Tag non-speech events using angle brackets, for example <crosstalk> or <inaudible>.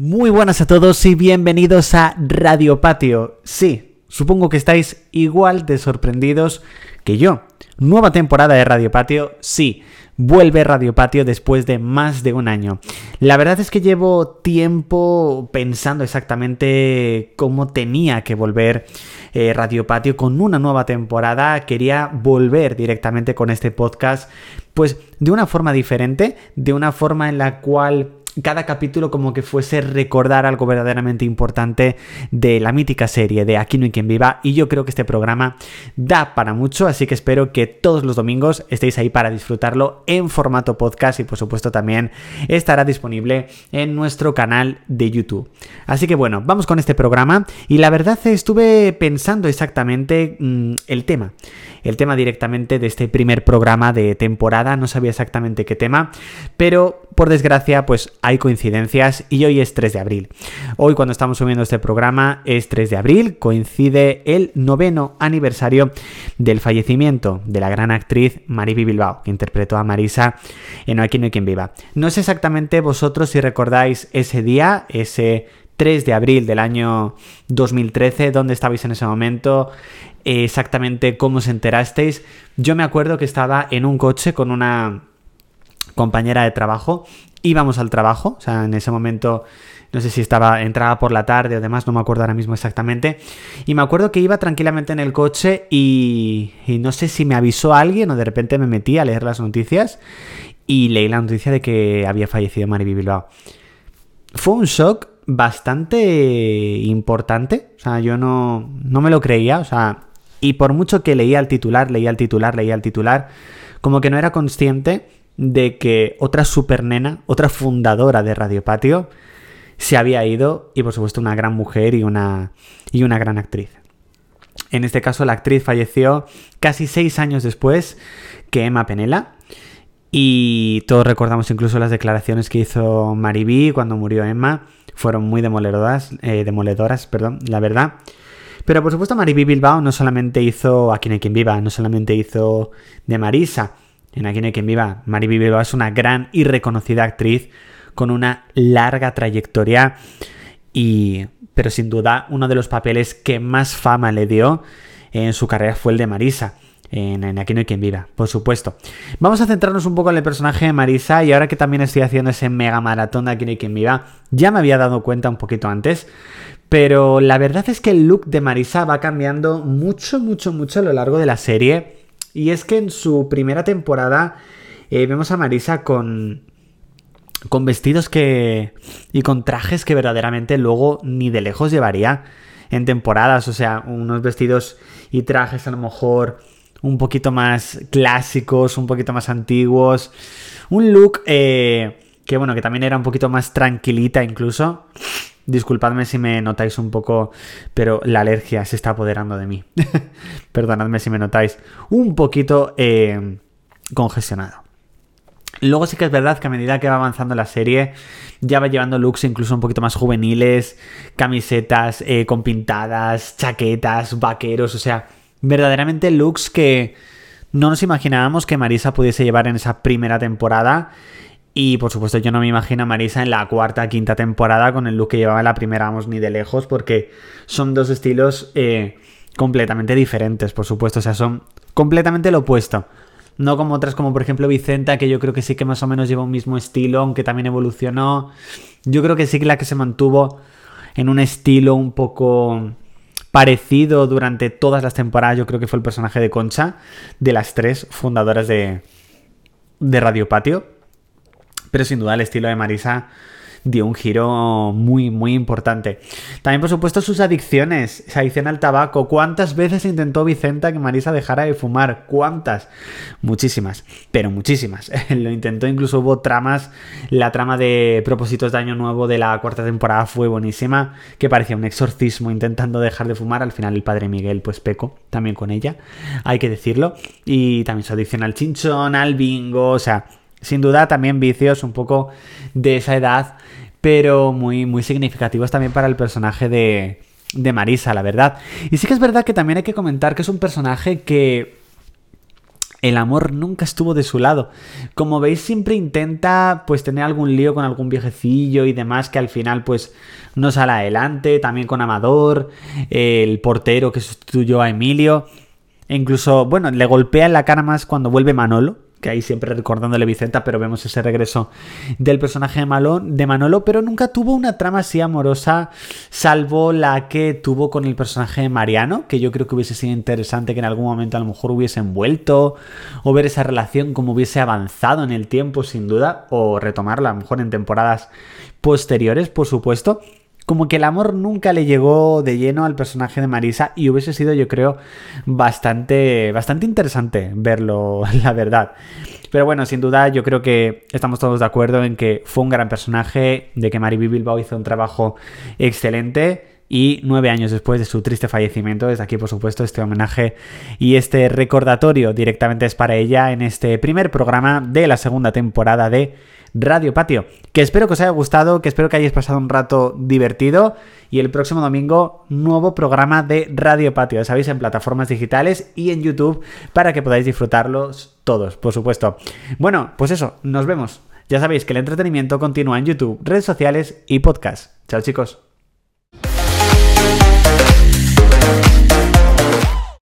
Muy buenas a todos y bienvenidos a Radio Patio. Sí, supongo que estáis igual de sorprendidos que yo. Nueva temporada de Radio Patio, sí. Vuelve Radio Patio después de más de un año. La verdad es que llevo tiempo pensando exactamente cómo tenía que volver eh, Radio Patio con una nueva temporada. Quería volver directamente con este podcast, pues de una forma diferente, de una forma en la cual cada capítulo como que fuese recordar algo verdaderamente importante de la mítica serie de Aquí no hay quien viva y yo creo que este programa da para mucho, así que espero que todos los domingos estéis ahí para disfrutarlo en formato podcast y por supuesto también estará disponible en nuestro canal de YouTube. Así que bueno, vamos con este programa y la verdad estuve pensando exactamente mm, el tema el tema directamente de este primer programa de temporada. No sabía exactamente qué tema, pero por desgracia, pues hay coincidencias y hoy es 3 de abril. Hoy cuando estamos subiendo este programa es 3 de abril, coincide el noveno aniversario del fallecimiento de la gran actriz Mariby Bilbao, que interpretó a Marisa en Aquí no hay quien viva. No sé exactamente vosotros si recordáis ese día, ese 3 de abril del año 2013, dónde estabais en ese momento, exactamente cómo os enterasteis. Yo me acuerdo que estaba en un coche con una compañera de trabajo, íbamos al trabajo, o sea, en ese momento no sé si estaba entraba por la tarde o demás, no me acuerdo ahora mismo exactamente. Y me acuerdo que iba tranquilamente en el coche y, no sé si me avisó alguien o de repente me metí a leer las noticias y leí la noticia de que había fallecido Mariby Bilbao. Fue un shock bastante importante, o sea, yo no me lo creía, o sea, y por mucho que leía el titular, leía el titular, leía el titular, como que no era consciente de que otra supernena, otra fundadora de Radio Patio, se había ido y por supuesto una gran mujer y una, y una gran actriz. En este caso la actriz falleció casi seis años después que Emma Penela. Y todos recordamos incluso las declaraciones que hizo Mariby cuando murió Emma. Fueron muy demoledoras, eh, demoledoras, perdón, la verdad. Pero por supuesto Mariby Bilbao no solamente hizo Aquí no hay quien viva, no solamente hizo de Marisa en Aquí no hay quien viva. Mariby Bilbao es una gran y reconocida actriz con una larga trayectoria y... Pero sin duda uno de los papeles que más fama le dio en su carrera fue el de Marisa. En, Aquí no hay quien viva, por supuesto. Vamos a centrarnos un poco en el personaje de Marisa y ahora que también estoy haciendo ese mega maratón de Aquí no hay quien viva, ya me había dado cuenta un poquito antes, pero la verdad es que el look de Marisa va cambiando mucho, mucho, mucho a lo largo de la serie. Y es que en su primera temporada eh, vemos a Marisa con, con vestidos que... y con trajes que verdaderamente luego ni de lejos llevaría en temporadas. O sea, unos vestidos y trajes a lo mejor un poquito más clásicos, un poquito más antiguos. Un look eh, que bueno, que también era un poquito más tranquilita incluso. Disculpadme si me notáis un poco, pero la alergia se está apoderando de mí. <laughs> Perdonadme si me notáis un poquito eh, congestionado. Luego sí que es verdad que a medida que va avanzando la serie, ya va llevando looks incluso un poquito más juveniles, camisetas eh, con pintadas, chaquetas, vaqueros, o sea, verdaderamente looks que no nos imaginábamos que Marisa pudiese llevar en esa primera temporada y por supuesto yo no me imagino a Marisa en la cuarta, quinta temporada con el look que llevaba en la primera, vamos, ni de lejos, porque son dos estilos eh, completamente diferentes, por supuesto, o sea, son completamente lo opuesto. No como otras como por ejemplo Vicenta, que yo creo que sí que más o menos lleva un mismo estilo, aunque también evolucionó. Yo creo que sí que la que se mantuvo en un estilo un poco parecido durante todas las temporadas, yo creo que fue el personaje de Concha, de las tres fundadoras de, de Radio Patio. Pero sin duda el estilo de Marisa dio un giro muy, muy importante. También, por supuesto, sus adicciones. Se adicción al tabaco. ¿Cuántas veces intentó Vicenta que Marisa dejara de fumar? ¿Cuántas? Muchísimas, pero muchísimas. <laughs> Lo intentó, incluso hubo tramas. La trama de propósitos de Año Nuevo de la cuarta temporada fue buenísima, que parecía un exorcismo intentando dejar de fumar. Al final, el padre Miguel, pues peco también con ella, hay que decirlo. Y también su adicción al chinchón, al bingo, o sea sin duda también vicios un poco de esa edad, pero muy, muy significativos también para el personaje de, de Marisa, la verdad. Y sí que es verdad que también hay que comentar que es un personaje que el amor nunca estuvo de su lado. Como veis, siempre intenta pues tener algún lío con algún viejecillo y demás que al final pues no sale adelante, también con Amador, el portero que sustituyó a Emilio. E incluso, bueno, le golpea en la cara más cuando vuelve Manolo, que ahí siempre recordándole Vicenta, pero vemos ese regreso del personaje de, Malón, de Manolo, pero nunca tuvo una trama así amorosa, salvo la que tuvo con el personaje de Mariano, que yo creo que hubiese sido interesante que en algún momento a lo mejor hubiesen vuelto, o ver esa relación como hubiese avanzado en el tiempo, sin duda, o retomarla a lo mejor en temporadas posteriores, por supuesto como que el amor nunca le llegó de lleno al personaje de Marisa y hubiese sido, yo creo, bastante, bastante interesante verlo, <laughs> la verdad. Pero bueno, sin duda yo creo que estamos todos de acuerdo en que fue un gran personaje, de que Mariby Bilbao hizo un trabajo excelente y nueve años después de su triste fallecimiento, desde aquí por supuesto este homenaje y este recordatorio directamente es para ella en este primer programa de la segunda temporada de Radio Patio. Que espero que os haya gustado, que espero que hayáis pasado un rato divertido. Y el próximo domingo, nuevo programa de Radio Patio, sabéis, en plataformas digitales y en YouTube para que podáis disfrutarlos todos, por supuesto. Bueno, pues eso, nos vemos. Ya sabéis que el entretenimiento continúa en YouTube, redes sociales y podcast. Chao chicos.